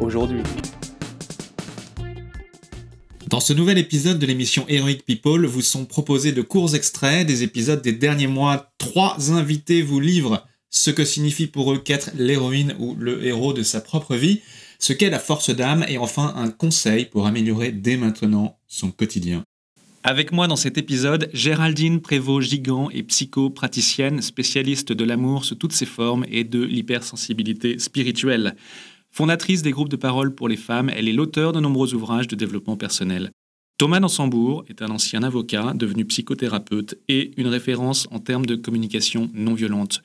aujourd'hui. Dans ce nouvel épisode de l'émission Heroic People, vous sont proposés de courts extraits des épisodes des derniers mois. Trois invités vous livrent ce que signifie pour eux qu'être l'héroïne ou le héros de sa propre vie, ce qu'est la force d'âme et enfin un conseil pour améliorer dès maintenant son quotidien. Avec moi dans cet épisode, Géraldine Prévost-Gigant est psychopraticienne, spécialiste de l'amour sous toutes ses formes et de l'hypersensibilité spirituelle. Fondatrice des groupes de parole pour les femmes, elle est l'auteur de nombreux ouvrages de développement personnel. Thomas Dansembourg est un ancien avocat devenu psychothérapeute et une référence en termes de communication non violente.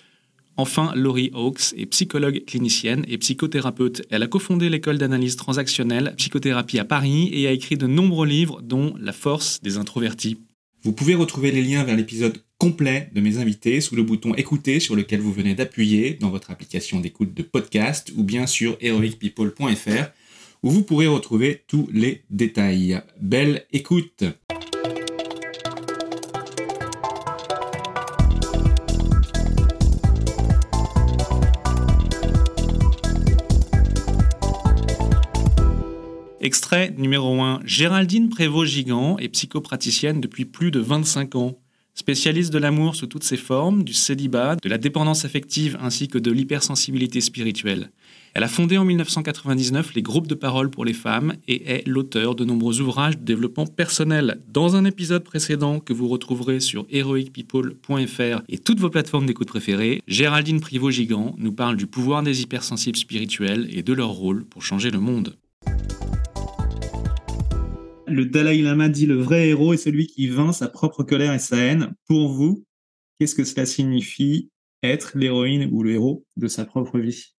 Enfin, Laurie Hawkes est psychologue clinicienne et psychothérapeute. Elle a cofondé l'école d'analyse transactionnelle Psychothérapie à Paris et a écrit de nombreux livres dont La force des introvertis. Vous pouvez retrouver les liens vers l'épisode complet de mes invités sous le bouton écouter sur lequel vous venez d'appuyer dans votre application d'écoute de podcast ou bien sur heroicpeople.fr où vous pourrez retrouver tous les détails. Belle écoute Extrait numéro 1. Géraldine Prévost-Gigant est psychopraticienne depuis plus de 25 ans. Spécialiste de l'amour sous toutes ses formes, du célibat, de la dépendance affective ainsi que de l'hypersensibilité spirituelle. Elle a fondé en 1999 les groupes de parole pour les femmes et est l'auteur de nombreux ouvrages de développement personnel. Dans un épisode précédent que vous retrouverez sur heroicpeople.fr et toutes vos plateformes d'écoute préférées, Géraldine Privot-Gigant nous parle du pouvoir des hypersensibles spirituels et de leur rôle pour changer le monde le Dalai Lama dit le vrai héros est celui qui vainc sa propre colère et sa haine. Pour vous, qu'est-ce que cela signifie être l'héroïne ou le héros de sa propre vie?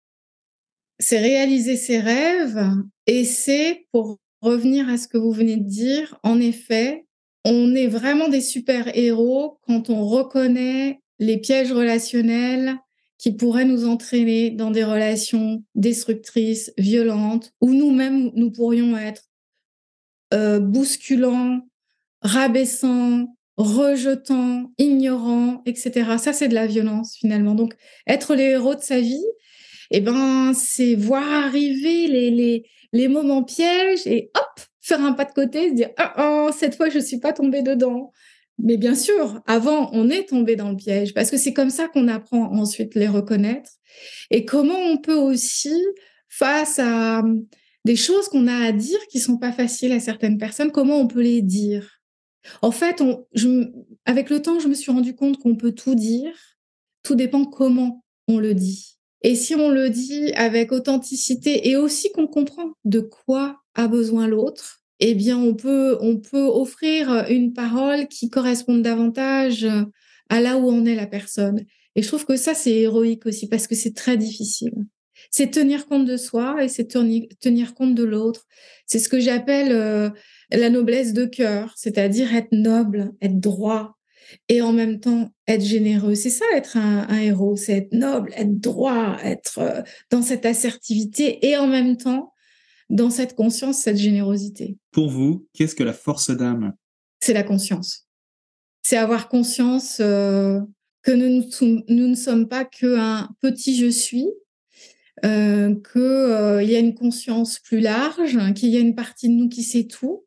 C'est réaliser ses rêves et c'est, pour revenir à ce que vous venez de dire, en effet, on est vraiment des super-héros quand on reconnaît les pièges relationnels qui pourraient nous entraîner dans des relations destructrices, violentes, où nous-mêmes, nous pourrions être euh, bousculant, rabaissant, rejetant, ignorant, etc. Ça, c'est de la violence finalement. Donc, être les héros de sa vie, eh ben, c'est voir arriver les, les, les moments pièges et hop, faire un pas de côté, se dire oh, cette fois, je suis pas tombée dedans. Mais bien sûr, avant, on est tombé dans le piège parce que c'est comme ça qu'on apprend ensuite les reconnaître. Et comment on peut aussi, face à des choses qu'on a à dire qui sont pas faciles à certaines personnes, comment on peut les dire? En fait, avec le temps, je me suis rendu compte qu'on peut tout dire. Tout dépend comment on le dit. Et si on le dit avec authenticité et aussi qu'on comprend de quoi a besoin l'autre, eh bien, on peut, on peut offrir une parole qui corresponde davantage à là où en est la personne. Et je trouve que ça, c'est héroïque aussi parce que c'est très difficile c'est tenir compte de soi et c'est tenir compte de l'autre. C'est ce que j'appelle euh, la noblesse de cœur, c'est-à-dire être noble, être droit et en même temps être généreux. C'est ça être un, héros, c'est être noble, être droit, être euh, dans cette assertivité et en même temps dans cette conscience, cette générosité. Pour vous, qu'est-ce que la force d'âme? C'est la conscience. C'est avoir conscience euh, que nous, nous, ne sommes pas qu'un petit je suis, euh, qu'il euh, y a une conscience plus large, qu'il y a une partie de nous qui sait tout,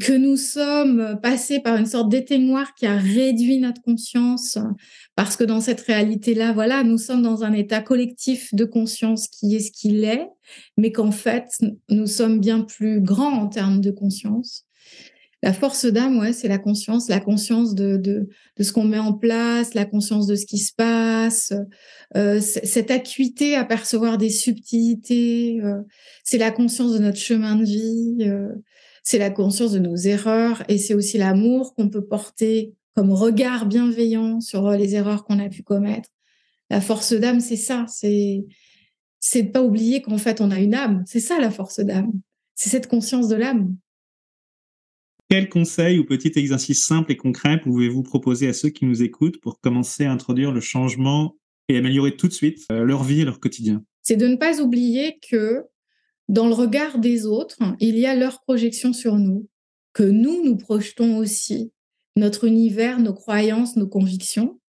que nous sommes passés par une sorte d'éteignoir qui a réduit notre conscience, parce que dans cette réalité-là, voilà, nous sommes dans un état collectif de conscience qui est ce qu'il est, mais qu'en fait, nous sommes bien plus grands en termes de conscience. La force d'âme, ouais, c'est la conscience, la conscience de, de, de ce qu'on met en place, la conscience de ce qui se passe, euh, cette acuité à percevoir des subtilités. Euh, c'est la conscience de notre chemin de vie, euh, c'est la conscience de nos erreurs et c'est aussi l'amour qu'on peut porter comme regard bienveillant sur les erreurs qu'on a pu commettre. La force d'âme, c'est ça, c'est c'est de pas oublier qu'en fait, on a une âme. C'est ça la force d'âme. C'est cette conscience de l'âme. Quel conseil ou petit exercice simple et concret pouvez-vous proposer à ceux qui nous écoutent pour commencer à introduire le changement et améliorer tout de suite euh, leur vie et leur quotidien? C'est de ne pas oublier que dans le regard des autres, il y a leur projection sur nous, que nous, nous projetons aussi notre univers, nos croyances, nos convictions,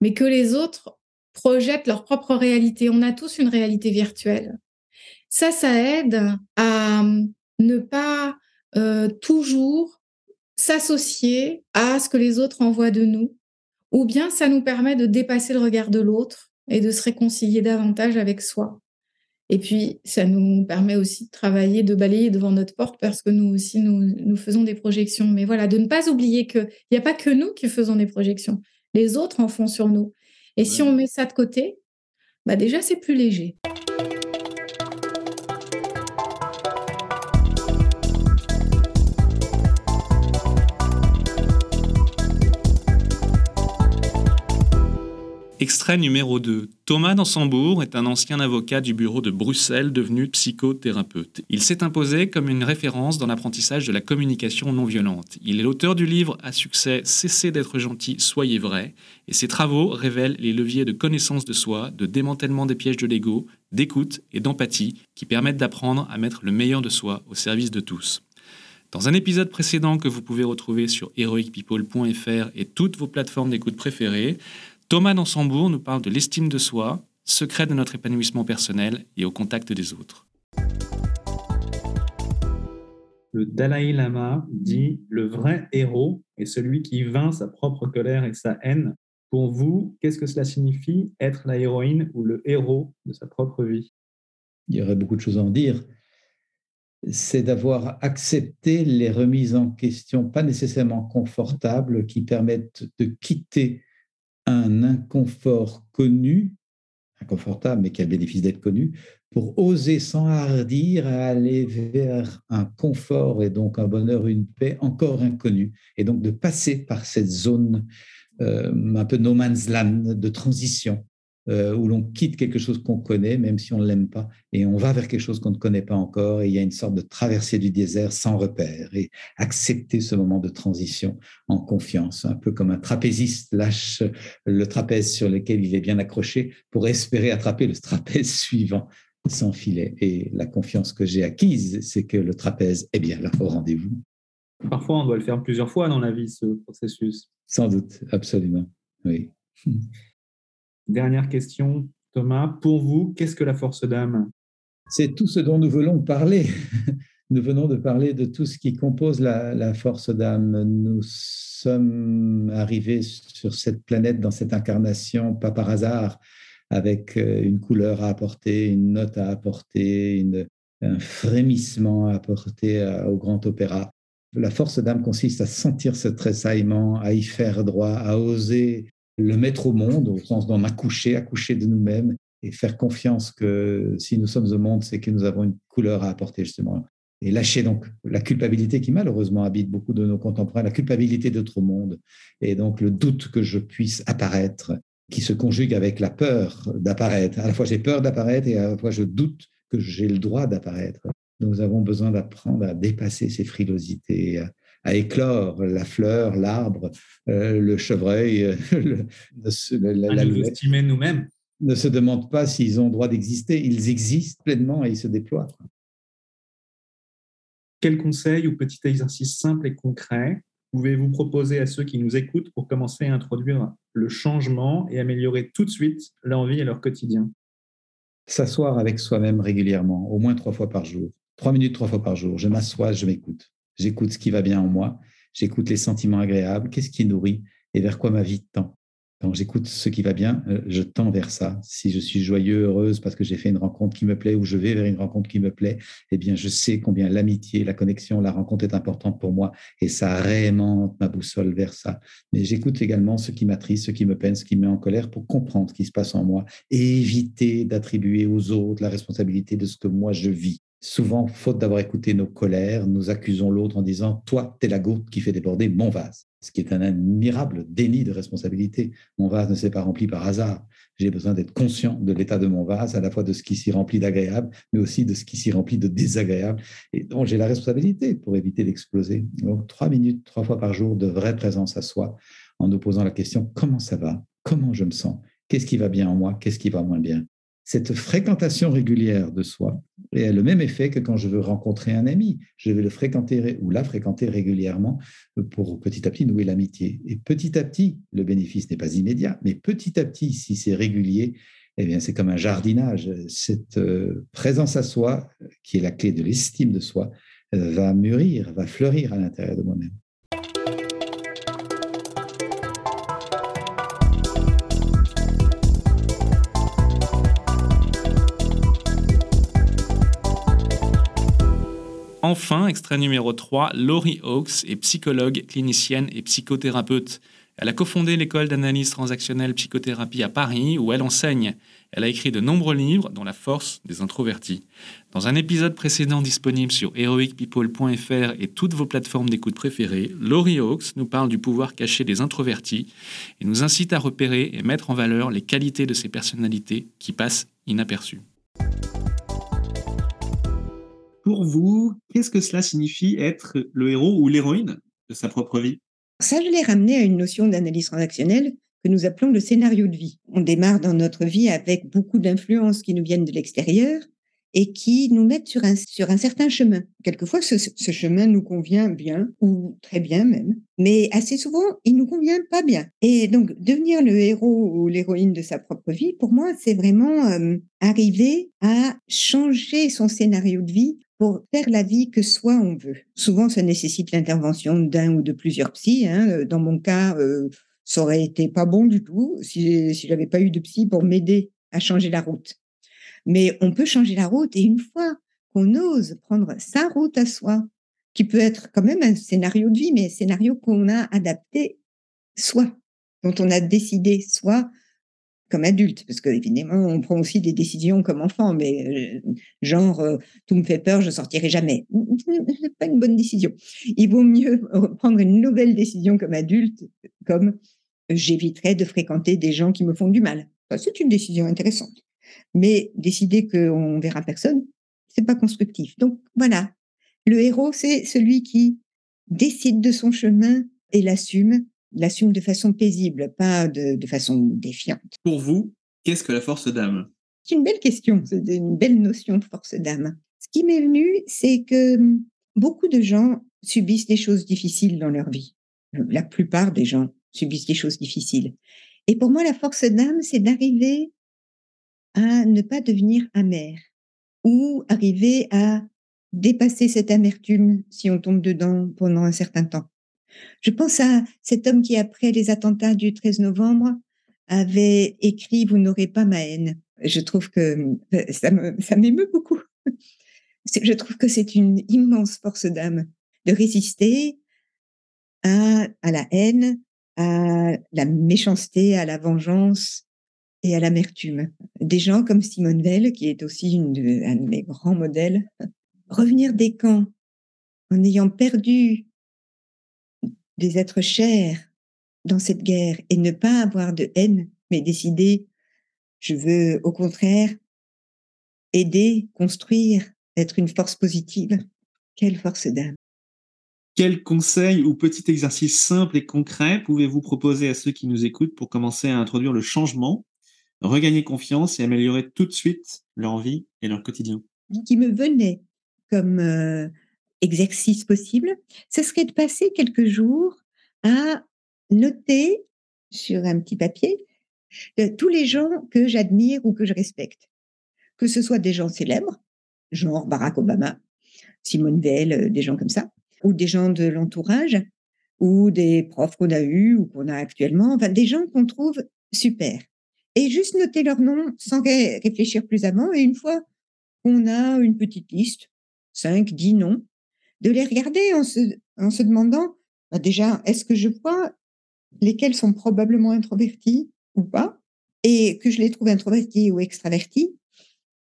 mais que les autres projettent leur propre réalité. On a tous une réalité virtuelle. Ça, ça aide à ne pas euh, toujours s'associer à ce que les autres envoient de nous, ou bien ça nous permet de dépasser le regard de l'autre et de se réconcilier davantage avec soi. Et puis, ça nous permet aussi de travailler, de balayer devant notre porte parce que nous aussi, nous, nous faisons des projections. Mais voilà, de ne pas oublier qu'il n'y a pas que nous qui faisons des projections. Les autres en font sur nous. Et si on met ça de côté, bah déjà, c'est plus léger. Extrait numéro 2. Thomas Dansembourg est un ancien avocat du bureau de Bruxelles devenu psychothérapeute. Il s'est imposé comme une référence dans l'apprentissage de la communication non violente. Il est l'auteur du livre à succès Cessez d'être gentil, soyez vrai, et ses travaux révèlent les leviers de connaissance de soi, de démantèlement des pièges de l'ego, d'écoute et d'empathie qui permettent d'apprendre à mettre le meilleur de soi au service de tous. Dans un épisode précédent que vous pouvez retrouver sur heroicpeople.fr et toutes vos plateformes d'écoute préférées, Thomas Dansembourg nous parle de l'estime de soi, secret de notre épanouissement personnel et au contact des autres. Le Dalai Lama dit le vrai héros est celui qui vainc sa propre colère et sa haine. Pour vous, qu'est-ce que cela signifie être la héroïne ou le héros de sa propre vie? Il y aurait beaucoup de choses à en dire. C'est d'avoir accepté les remises en question, pas nécessairement confortables, qui permettent de quitter un inconfort connu, inconfortable, mais qui a le bénéfice d'être connu, pour oser s'enhardir à aller vers un confort et donc un bonheur, une paix encore inconnue, et donc de passer par cette zone euh, un peu no man's land de transition euh, où l'on quitte quelque chose qu'on connaît, même si on ne l'aime pas, et on va vers quelque chose qu'on ne connaît pas encore, et il y a une sorte de traversée du désert sans repère, et accepter ce moment de transition en confiance, un peu comme un trapéziste lâche le trapèze sur lequel il est bien accroché pour espérer attraper le trapèze suivant sans filet. Et la confiance que j'ai acquise, c'est que le trapèze est bien là au rendez-vous. Parfois, on doit le faire plusieurs fois dans la vie, ce processus. Sans doute, absolument, oui. Dernière question, Thomas. Pour vous, qu'est-ce que la force d'âme? C'est tout ce dont nous voulons parler. Nous venons de parler de tout ce qui compose la, force d'âme. Nous sommes arrivés sur cette planète, dans cette incarnation, pas par hasard, avec euh, une couleur à apporter, une note à apporter, un frémissement à apporter au grand opéra. La force d'âme consiste à sentir ce tressaillement, à y faire droit, à oser le mettre au monde, au sens d'en accoucher, accoucher de nous-mêmes et faire confiance que si nous sommes au monde, c'est que nous avons une couleur à apporter justement. Et lâcher donc la culpabilité qui malheureusement habite beaucoup de nos contemporains, la culpabilité d'autre monde, et donc le doute que je puisse apparaître, qui se conjugue avec la peur d'apparaître. À la fois j'ai peur d'apparaître et à la fois je doute que j'ai le droit d'apparaître. Nous avons besoin d'apprendre à dépasser ces frilosités, éclore la fleur, l'arbre, euh, le chevreuil, euh, le, la, nous estimer nous-mêmes. Ne se demandent pas s'ils ont droit d'exister. Ils existent pleinement et ils se déploient. Quel conseil ou petit exercice simple et concret pouvez-vous proposer à ceux qui nous écoutent pour commencer à introduire le changement et améliorer tout de suite leur vie et leur quotidien? S'asseoir avec soi-même régulièrement, au moins trois fois par jour. Trois minutes, trois fois par jour. Je m'assois, je m'écoute. J'écoute ce qui va bien en moi, j'écoute les sentiments agréables, qu'est-ce qui nourrit et vers quoi ma vie tend. Quand j'écoute ce qui va bien, euh, je tends vers ça. Si je suis joyeux, heureuse parce que j'ai fait une rencontre qui me plaît ou je vais vers une rencontre qui me plaît, eh bien, je sais combien l'amitié, la connexion, la rencontre est importante pour moi et ça réaimante ma boussole vers ça. Mais j'écoute également ce qui m'attriste, ce qui me peine, ce qui me met en colère pour comprendre ce qui se passe en moi et éviter d'attribuer aux autres la responsabilité de ce que moi je vis. Souvent, faute d'avoir écouté nos colères, nous accusons l'autre en disant Toi, t'es la goutte qui fait déborder mon vase. Ce qui est un admirable déni de responsabilité. Mon vase ne s'est pas rempli par hasard. j'ai besoin d'être conscient de l'état de mon vase, à la fois de ce qui s'y remplit d'agréable, mais aussi de ce qui s'y remplit de désagréable. Et donc, j'ai la responsabilité pour éviter d'exploser. Donc, trois minutes, trois fois par jour de vraie présence à soi, en nous posant la question comment ça va? Comment je me sens? Qu'est-ce qui va bien en moi? Qu'est-ce qui va moins bien? Cette fréquentation régulière de soi a le même effet que quand je veux rencontrer un ami. Je vais le fréquenter ou la fréquenter régulièrement pour petit à petit nouer l'amitié. Et petit à petit, le bénéfice n'est pas immédiat, mais petit à petit, si c'est régulier, eh bien, c'est comme un jardinage. Cette euh, présence à soi, qui est la clé de l'estime de soi, euh, va mûrir, va fleurir à l'intérieur de moi-même. Enfin, extrait numéro 3, Laurie Hawkes est psychologue, clinicienne et psychothérapeute. Elle a cofondé l'école d'analyse transactionnelle psychothérapie à Paris où elle enseigne. Elle a écrit de nombreux livres, dont La force des introvertis. Dans un épisode précédent disponible sur heroicpeople.fr et toutes vos plateformes d'écoute préférées, Laurie Hawkes nous parle du pouvoir caché des introvertis et nous incite à repérer et mettre en valeur les qualités de ces personnalités qui passent inaperçues pour vous, qu'est-ce que cela signifie être le héros ou l'héroïne de sa propre vie? Ça, je l'ai ramené à une notion d'analyse transactionnelle que nous appelons le scénario de vie. On démarre dans notre vie avec beaucoup d'influences qui nous viennent de l'extérieur et qui nous mettent sur un, sur un certain chemin. Quelquefois, ce, chemin nous convient bien, ou très bien même, mais assez souvent, il nous convient pas bien. Et donc, devenir le héros ou l'héroïne de sa propre vie, pour moi, c'est vraiment euh, arriver à changer son scénario de vie pour faire la vie que soi on veut. Souvent, ça nécessite l'intervention d'un ou de plusieurs psys. Hein. Dans mon cas, euh, ça aurait été pas bon du tout si, si j'avais pas eu de psy pour m'aider à changer la route. Mais on peut changer la route et une fois qu'on ose prendre sa route à soi, qui peut être quand même un scénario de vie, mais un scénario qu'on a adapté soi, dont on a décidé soi comme adulte, parce qu'évidemment, on prend aussi des décisions comme enfant, mais euh, genre, euh, tout me fait peur, je sortirai jamais. C'est pas une bonne décision. Il vaut mieux prendre une nouvelle décision comme adulte, comme j'éviterai de fréquenter des gens qui me font du mal. C'est une décision intéressante. Mais décider qu'on verra personne, c'est pas constructif. Donc voilà, le héros, c'est celui qui décide de son chemin et l'assume l'assume de façon paisible, pas de, façon défiante. Pour vous, qu'est-ce que la force d'âme? C'est une belle question, c'est une belle notion de force d'âme. Ce qui m'est venu, c'est que hum, beaucoup de gens subissent des choses difficiles dans leur vie. La plupart des gens subissent des choses difficiles. Et pour moi, la force d'âme, c'est d'arriver à ne pas devenir amer ou arriver à dépasser cette amertume si on tombe dedans pendant un certain temps. Je pense à cet homme qui, après les attentats du 13 novembre, avait écrit Vous n'aurez pas ma haine. Je trouve que euh, ça, m'émeut beaucoup. Je trouve que c'est une immense force d'âme de résister à la haine, à la méchanceté, à la vengeance et à l'amertume. Des gens comme Simone Veil, qui est aussi une un de mes grands modèles, revenir des camps en ayant perdu des êtres chers dans cette guerre et ne pas avoir de haine, mais décider, je veux au contraire aider, construire, être une force positive. Quelle force d'âme. Quel conseil ou petit exercice simple et concret pouvez-vous proposer à ceux qui nous écoutent pour commencer à introduire le changement, regagner confiance et améliorer tout de suite leur vie et leur quotidien Qui me venait comme euh, exercice possible, ce serait de passer quelques jours à noter sur un petit papier euh, tous les gens que j'admire ou que je respecte. Que ce soit des gens célèbres, genre Barack Obama, Simone Veil, euh, des gens comme ça, ou des gens de l'entourage, ou des profs qu'on a eus ou qu'on a actuellement, enfin des gens qu'on trouve super. Et juste noter leur nom sans réfléchir plus avant. Et une fois qu'on a une petite liste, 5, 10 noms, de les regarder en se, en se demandant, bah déjà, est-ce que je vois lesquels sont probablement introvertis ou pas? Et que je les trouve introvertis ou extravertis,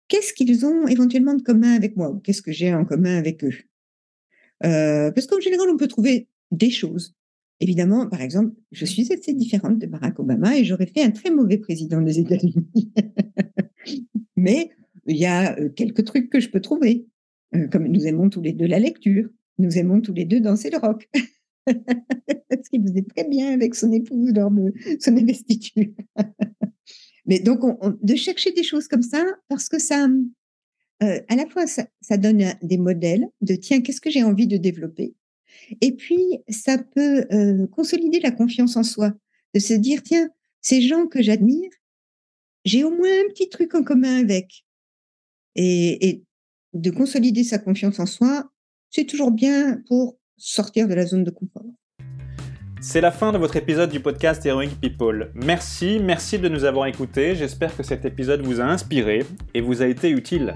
qu'est-ce qu'ils ont éventuellement de commun avec moi ou qu'est-ce que j'ai en commun avec eux? Euh, Parce qu'en général, on peut trouver des choses. Évidemment, par exemple, je suis assez différente de Barack Obama et j'aurais fait un très mauvais président des États-Unis. Mais il y a euh, quelques trucs que je peux trouver, euh, comme nous aimons tous les deux la lecture, nous aimons tous les deux danser le rock. Ce qui faisait très bien avec son épouse lors son investiture. Mais donc, de chercher des choses comme ça, parce que ça, euh, à la fois, ça, donne des modèles de tiens, qu'est-ce que j'ai envie de développer? Et puis, ça peut euh, consolider la confiance en soi, de se dire tiens, ces gens que j'admire, j'ai au moins un petit truc en commun avec. Et, et de consolider sa confiance en soi, c'est toujours bien pour sortir de la zone de confort. C'est la fin de votre épisode du podcast Heroic People. Merci, merci de nous avoir écoutés. J'espère que cet épisode vous a inspiré et vous a été utile.